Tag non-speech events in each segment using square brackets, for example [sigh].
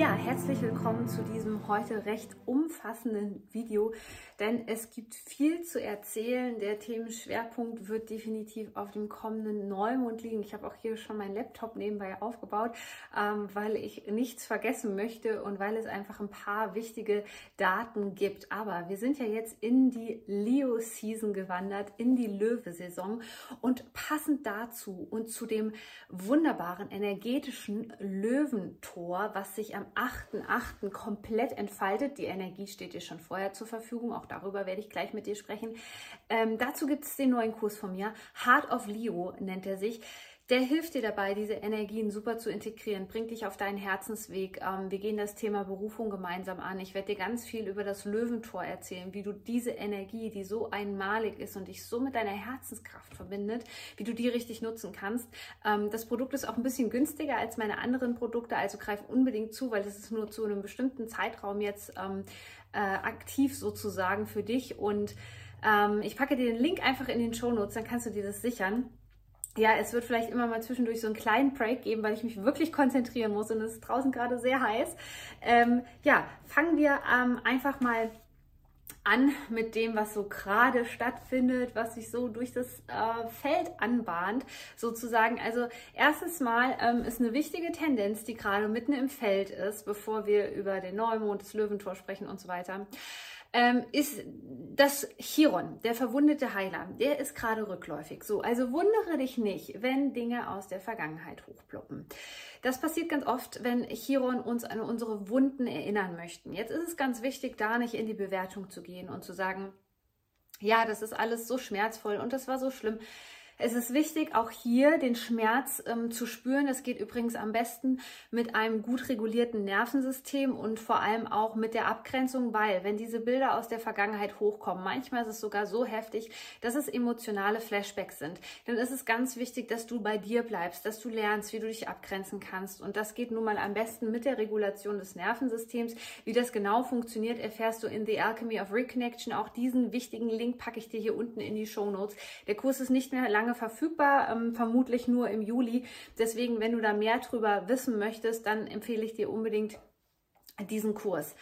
Ja, herzlich willkommen zu diesem heute recht umfassenden Video, denn es gibt viel zu erzählen. Der Themenschwerpunkt wird definitiv auf dem kommenden Neumond liegen. Ich habe auch hier schon meinen Laptop nebenbei aufgebaut, ähm, weil ich nichts vergessen möchte und weil es einfach ein paar wichtige Daten gibt. Aber wir sind ja jetzt in die Leo-Season gewandert, in die Löwe-Saison und passend dazu und zu dem wunderbaren energetischen Löwentor, was sich am 8.8. komplett entfaltet. Die Energie steht dir schon vorher zur Verfügung. Auch darüber werde ich gleich mit dir sprechen. Ähm, dazu gibt es den neuen Kurs von mir. Heart of Leo nennt er sich. Der hilft dir dabei, diese Energien super zu integrieren, bringt dich auf deinen Herzensweg. Ähm, wir gehen das Thema Berufung gemeinsam an. Ich werde dir ganz viel über das Löwentor erzählen, wie du diese Energie, die so einmalig ist und dich so mit deiner Herzenskraft verbindet, wie du die richtig nutzen kannst. Ähm, das Produkt ist auch ein bisschen günstiger als meine anderen Produkte, also greif unbedingt zu, weil es ist nur zu einem bestimmten Zeitraum jetzt ähm, äh, aktiv sozusagen für dich. Und ich packe dir den Link einfach in den Show Notes, dann kannst du dir das sichern ja, es wird vielleicht immer mal zwischendurch so einen kleinen Break geben, weil ich mich wirklich konzentrieren muss und es ist draußen gerade sehr heiß. Ähm, ja, fangen wir ähm, einfach mal an mit dem, was so gerade stattfindet, was sich so durch das äh, Feld anbahnt, sozusagen. Also erstens mal ähm, ist eine wichtige Tendenz, die gerade mitten im Feld ist, bevor wir über den Neumond, das Löwentor sprechen und so weiter ähm, ist das Chiron, der verwundete Heiler, der ist gerade rückläufig. So, also wundere dich nicht, wenn Dinge aus der Vergangenheit hochploppen. Das passiert ganz oft, wenn Chiron uns an unsere Wunden erinnern möchten. Jetzt ist es ganz wichtig, da nicht in die Bewertung zu gehen und zu sagen, ja, das ist alles so schmerzvoll und das war so schlimm. Es ist wichtig, auch hier den Schmerz ähm, zu spüren. Es geht übrigens am besten mit einem gut regulierten Nervensystem und vor allem auch mit der Abgrenzung, weil wenn diese Bilder aus der Vergangenheit hochkommen, manchmal ist es sogar so heftig, dass es emotionale Flashbacks sind. Dann ist es ganz wichtig, dass du bei dir bleibst, dass du lernst, wie du dich abgrenzen kannst. Und das geht nun mal am besten mit der Regulation des Nervensystems. Wie das genau funktioniert, erfährst du in The Alchemy of Reconnection. Auch diesen wichtigen Link packe ich dir hier unten in die Show Notes. Der Kurs ist nicht mehr lange lange verfügbar, ähm, vermutlich nur im Juli. Deswegen, wenn du da mehr drüber wissen möchtest, dann empfehle ich dir unbedingt diesen Kurs.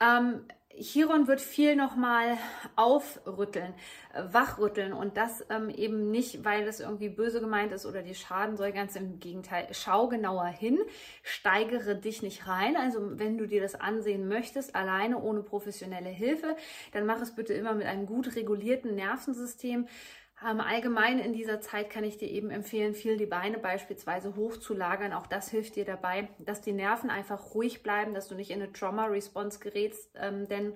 Ähm, Chiron wird viel nochmal aufrütteln, äh, wachrütteln und das ähm, eben nicht, weil es irgendwie böse gemeint ist oder die schaden soll, ganz im Gegenteil. Schau genauer hin, steigere dich nicht rein. Also wenn du dir das ansehen möchtest, alleine ohne professionelle Hilfe, dann mach es bitte immer mit einem gut regulierten Nervensystem. Ähm, allgemein in dieser Zeit kann ich dir eben empfehlen, viel die Beine beispielsweise hochzulagern. Auch das hilft dir dabei, dass die Nerven einfach ruhig bleiben, dass du nicht in eine Trauma-Response gerätst, ähm, denn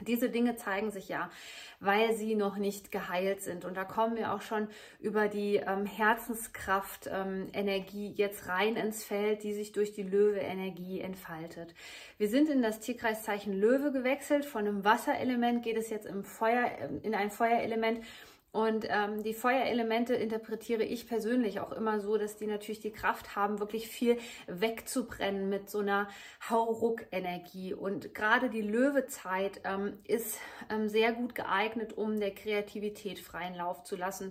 diese Dinge zeigen sich ja, weil sie noch nicht geheilt sind. Und da kommen wir auch schon über die ähm, Herzenskraft, ähm, Energie jetzt rein ins Feld, die sich durch die Löwe-Energie entfaltet. Wir sind in das Tierkreiszeichen Löwe gewechselt. Von einem Wasserelement geht es jetzt im Feuer, in ein Feuerelement. Und ähm, die Feuerelemente interpretiere ich persönlich auch immer so, dass die natürlich die Kraft haben, wirklich viel wegzubrennen mit so einer Hauruck-Energie. Und gerade die Löwezeit ähm, ist ähm, sehr gut geeignet, um der Kreativität freien Lauf zu lassen,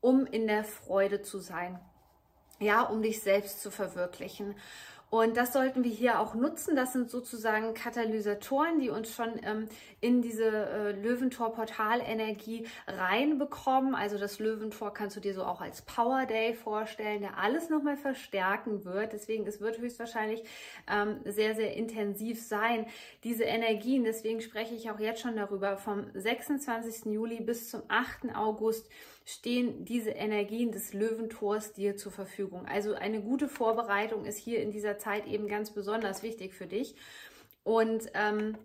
um in der Freude zu sein. Ja, um dich selbst zu verwirklichen. Und das sollten wir hier auch nutzen. Das sind sozusagen Katalysatoren, die uns schon ähm, in diese äh, Löwentor-Portalenergie reinbekommen. Also das Löwentor kannst du dir so auch als Power Day vorstellen, der alles nochmal verstärken wird. Deswegen, es wird höchstwahrscheinlich ähm, sehr, sehr intensiv sein, diese Energien. Deswegen spreche ich auch jetzt schon darüber. Vom 26. Juli bis zum 8. August stehen diese Energien des Löwentors dir zur Verfügung. Also eine gute Vorbereitung ist hier in dieser Zeit eben ganz besonders wichtig für dich. Und ähm,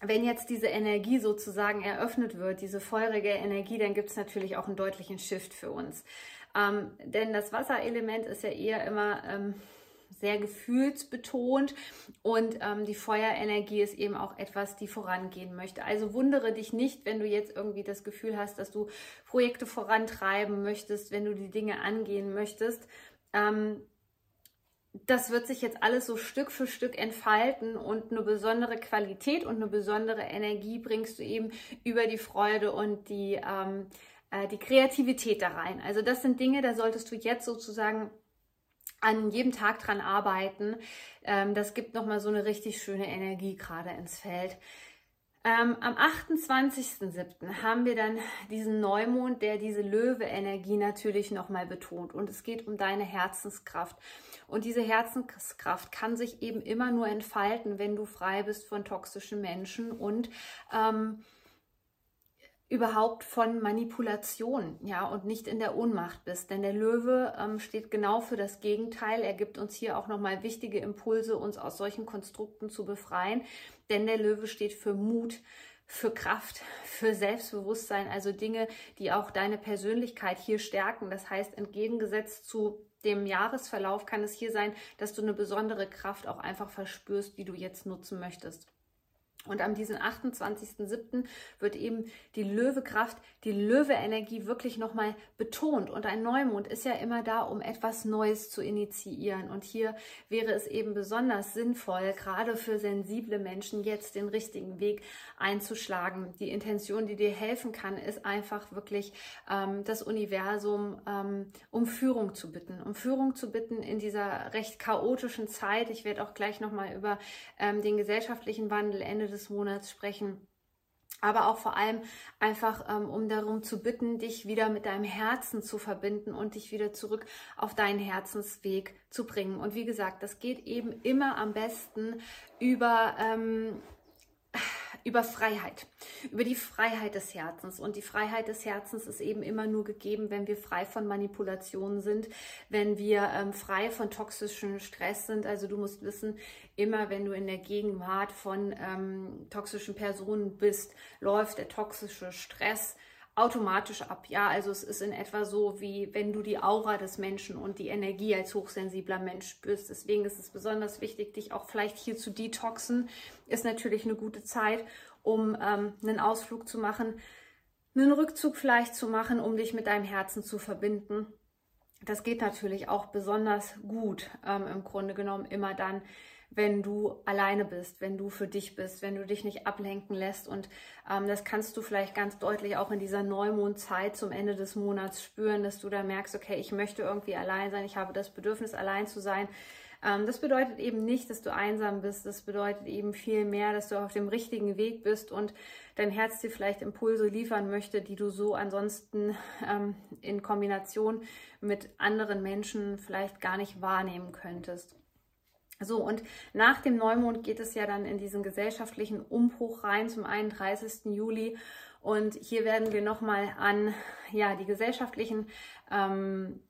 wenn jetzt diese Energie sozusagen eröffnet wird, diese feurige Energie, dann gibt es natürlich auch einen deutlichen Shift für uns. Ähm, denn das Wasserelement ist ja eher immer ähm, sehr gefühlsbetont und ähm, die Feuerenergie ist eben auch etwas, die vorangehen möchte. Also wundere dich nicht, wenn du jetzt irgendwie das Gefühl hast, dass du Projekte vorantreiben möchtest, wenn du die Dinge angehen möchtest. Ähm, das wird sich jetzt alles so Stück für Stück entfalten und eine besondere Qualität und eine besondere Energie bringst du eben über die Freude und die, ähm, äh, die Kreativität da rein. Also das sind Dinge, da solltest du jetzt sozusagen an jedem Tag dran arbeiten. Ähm, das gibt nochmal so eine richtig schöne Energie gerade ins Feld. Ähm, am 28.07. haben wir dann diesen Neumond, der diese Löwe-Energie natürlich nochmal betont. Und es geht um deine Herzenskraft. Und diese Herzenskraft kann sich eben immer nur entfalten, wenn du frei bist von toxischen Menschen und ähm, überhaupt von Manipulation, ja, und nicht in der Ohnmacht bist. Denn der Löwe ähm, steht genau für das Gegenteil. Er gibt uns hier auch nochmal wichtige Impulse, uns aus solchen Konstrukten zu befreien. Denn der Löwe steht für Mut, für Kraft, [laughs] für Selbstbewusstsein, also Dinge, die auch deine Persönlichkeit hier stärken. Das heißt, entgegengesetzt zu dem Jahresverlauf kann es hier sein, dass du eine besondere Kraft auch einfach verspürst, die du jetzt nutzen möchtest. Und am diesen 28.07. wird eben die Löwekraft, die Löwe-Energie wirklich nochmal betont. Und ein Neumond ist ja immer da, um etwas Neues zu initiieren. Und hier wäre es eben besonders sinnvoll, gerade für sensible Menschen jetzt den richtigen Weg einzuschlagen. Die Intention, die dir helfen kann, ist einfach wirklich ähm, das Universum ähm, um Führung zu bitten. Um Führung zu bitten in dieser recht chaotischen Zeit. Ich werde auch gleich nochmal über ähm, den gesellschaftlichen Wandel Ende des Monats sprechen. Aber auch vor allem einfach, ähm, um darum zu bitten, dich wieder mit deinem Herzen zu verbinden und dich wieder zurück auf deinen Herzensweg zu bringen. Und wie gesagt, das geht eben immer am besten über ähm, über Freiheit, über die Freiheit des Herzens. Und die Freiheit des Herzens ist eben immer nur gegeben, wenn wir frei von Manipulationen sind, wenn wir ähm, frei von toxischem Stress sind. Also du musst wissen, immer wenn du in der Gegenwart von ähm, toxischen Personen bist, läuft der toxische Stress automatisch ab. Ja, also es ist in etwa so, wie wenn du die Aura des Menschen und die Energie als hochsensibler Mensch spürst. Deswegen ist es besonders wichtig, dich auch vielleicht hier zu detoxen. Ist natürlich eine gute Zeit, um ähm, einen Ausflug zu machen, einen Rückzug vielleicht zu machen, um dich mit deinem Herzen zu verbinden. Das geht natürlich auch besonders gut, ähm, im Grunde genommen immer dann, wenn du alleine bist, wenn du für dich bist, wenn du dich nicht ablenken lässt. Und ähm, das kannst du vielleicht ganz deutlich auch in dieser Neumondzeit zum Ende des Monats spüren, dass du da merkst, okay, ich möchte irgendwie allein sein, ich habe das Bedürfnis, allein zu sein. Ähm, das bedeutet eben nicht, dass du einsam bist. Das bedeutet eben viel mehr, dass du auf dem richtigen Weg bist und dein Herz dir vielleicht Impulse liefern möchte, die du so ansonsten ähm, in Kombination mit anderen Menschen vielleicht gar nicht wahrnehmen könntest. So, und nach dem Neumond geht es ja dann in diesen gesellschaftlichen Umbruch rein zum 31. Juli. Und hier werden wir nochmal an ja, die gesellschaftlichen ähm,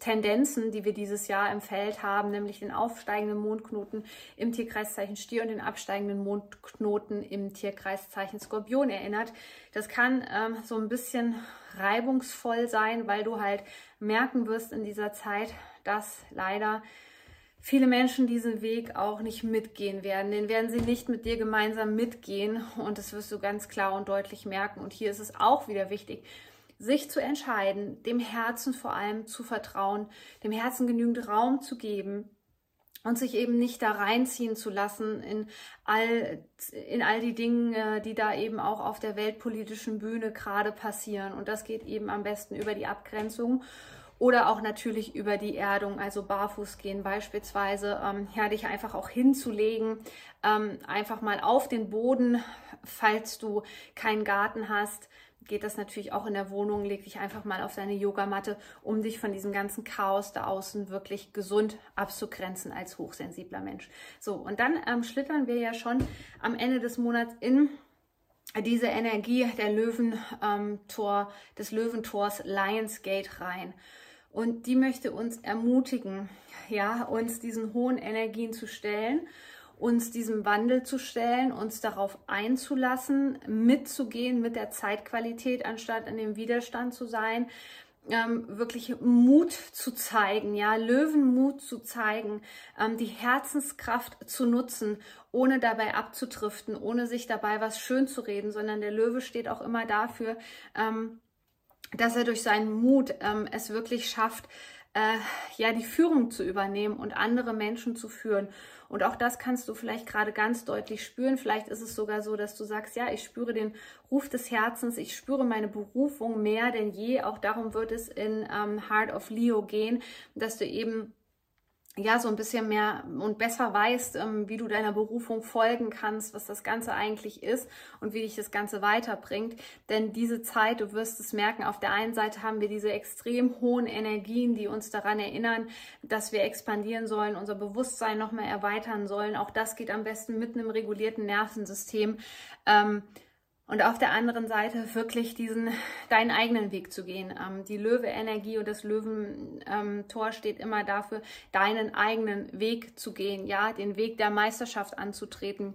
Tendenzen, die wir dieses Jahr im Feld haben, nämlich den aufsteigenden Mondknoten im Tierkreiszeichen Stier und den absteigenden Mondknoten im Tierkreiszeichen Skorpion erinnert. Das kann ähm, so ein bisschen reibungsvoll sein, weil du halt merken wirst in dieser Zeit, dass leider viele Menschen diesen Weg auch nicht mitgehen werden. Den werden sie nicht mit dir gemeinsam mitgehen und das wirst du ganz klar und deutlich merken. Und hier ist es auch wieder wichtig, sich zu entscheiden, dem Herzen vor allem zu vertrauen, dem Herzen genügend Raum zu geben und sich eben nicht da reinziehen zu lassen in all, in all die Dinge, die da eben auch auf der weltpolitischen Bühne gerade passieren. Und das geht eben am besten über die Abgrenzung oder auch natürlich über die Erdung, also barfuß gehen beispielsweise, ähm, ja, dich einfach auch hinzulegen, ähm, einfach mal auf den Boden, falls du keinen Garten hast, geht das natürlich auch in der Wohnung. Leg dich einfach mal auf deine Yogamatte, um dich von diesem ganzen Chaos da außen wirklich gesund abzugrenzen als hochsensibler Mensch. So, und dann ähm, schlittern wir ja schon am Ende des Monats in diese Energie der Löwentor, ähm, des Löwentors Lionsgate rein. Und die möchte uns ermutigen, ja, uns diesen hohen Energien zu stellen, uns diesem Wandel zu stellen, uns darauf einzulassen, mitzugehen mit der Zeitqualität, anstatt in dem Widerstand zu sein. ähm, wirklich Mut zu zeigen, ja, Löwenmut zu zeigen, ähm, die Herzenskraft zu nutzen, ohne dabei abzutriften, ohne sich dabei was schön zu reden, sondern der Löwe steht auch immer dafür, ähm, dass er durch seinen Mut ähm, es wirklich schafft, äh, ja, die Führung zu übernehmen und andere Menschen zu führen. Und auch das kannst du vielleicht gerade ganz deutlich spüren. Vielleicht ist es sogar so, dass du sagst, ja, ich spüre den Ruf des Herzens, ich spüre meine Berufung mehr denn je. Auch darum wird es in ähm, Heart of Leo gehen, dass du eben ja, so ein bisschen mehr und besser weißt, ähm, wie du deiner Berufung folgen kannst, was das Ganze eigentlich ist und wie dich das Ganze weiterbringt. Denn diese Zeit, du wirst es merken, auf der einen Seite haben wir diese extrem hohen Energien, die uns daran erinnern, dass wir expandieren sollen, unser Bewusstsein nochmal erweitern sollen. Auch das geht am besten mit einem regulierten Nervensystem. Ähm, und auf der anderen Seite wirklich diesen deinen eigenen Weg zu gehen. Ähm, die Löwe-Energie und das Löwentor steht immer dafür, deinen eigenen Weg zu gehen, ja, den Weg der Meisterschaft anzutreten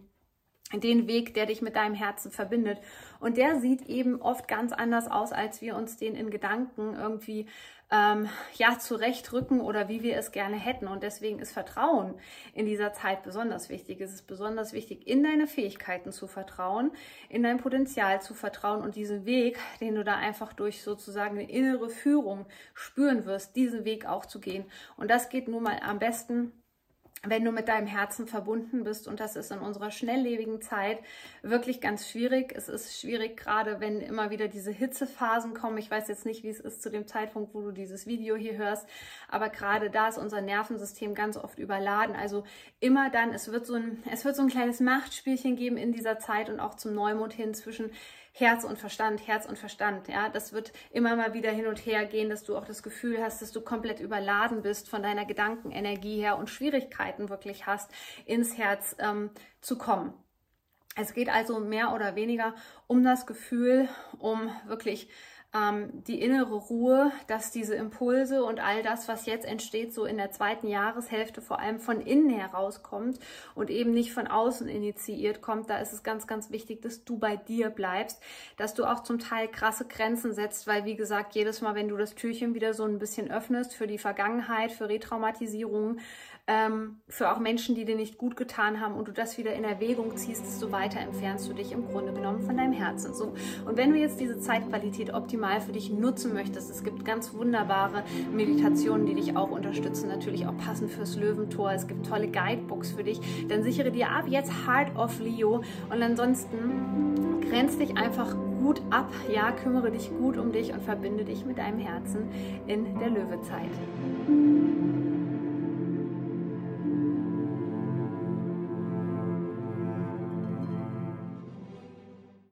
den Weg, der dich mit deinem Herzen verbindet. Und der sieht eben oft ganz anders aus, als wir uns den in Gedanken irgendwie ähm, ja zurechtrücken oder wie wir es gerne hätten. Und deswegen ist Vertrauen in dieser Zeit besonders wichtig. Es ist besonders wichtig, in deine Fähigkeiten zu vertrauen, in dein Potenzial zu vertrauen und diesen Weg, den du da einfach durch sozusagen eine innere Führung spüren wirst, diesen Weg auch zu gehen. Und das geht nun mal am besten wenn du mit deinem Herzen verbunden bist. Und das ist in unserer schnelllebigen Zeit wirklich ganz schwierig. Es ist schwierig, gerade wenn immer wieder diese Hitzephasen kommen. Ich weiß jetzt nicht, wie es ist zu dem Zeitpunkt, wo du dieses Video hier hörst, aber gerade da ist unser Nervensystem ganz oft überladen. Also immer dann, es wird so ein, es wird so ein kleines Machtspielchen geben in dieser Zeit und auch zum Neumond hin zwischen Herz und Verstand, Herz und Verstand. Ja, das wird immer mal wieder hin und her gehen, dass du auch das Gefühl hast, dass du komplett überladen bist von deiner Gedankenenergie her und Schwierigkeiten wirklich hast, ins Herz ähm, zu kommen. Es geht also mehr oder weniger um das Gefühl, um wirklich ähm, die innere Ruhe, dass diese Impulse und all das, was jetzt entsteht, so in der zweiten Jahreshälfte vor allem von innen herauskommt und eben nicht von außen initiiert kommt. Da ist es ganz, ganz wichtig, dass du bei dir bleibst, dass du auch zum Teil krasse Grenzen setzt, weil wie gesagt, jedes Mal, wenn du das Türchen wieder so ein bisschen öffnest für die Vergangenheit, für Retraumatisierung, ähm, für auch Menschen, die dir nicht gut getan haben und du das wieder in Erwägung ziehst, desto weiter entfernst du dich im Grunde genommen von deinem Herzen. So. Und wenn du jetzt diese Zeitqualität optimal für dich nutzen möchtest, es gibt ganz wunderbare Meditationen, die dich auch unterstützen, natürlich auch passend fürs Löwentor. Es gibt tolle Guidebooks für dich. Dann sichere dir ab jetzt Heart of Leo und ansonsten grenz dich einfach gut ab, ja, kümmere dich gut um dich und verbinde dich mit deinem Herzen in der Löwezeit.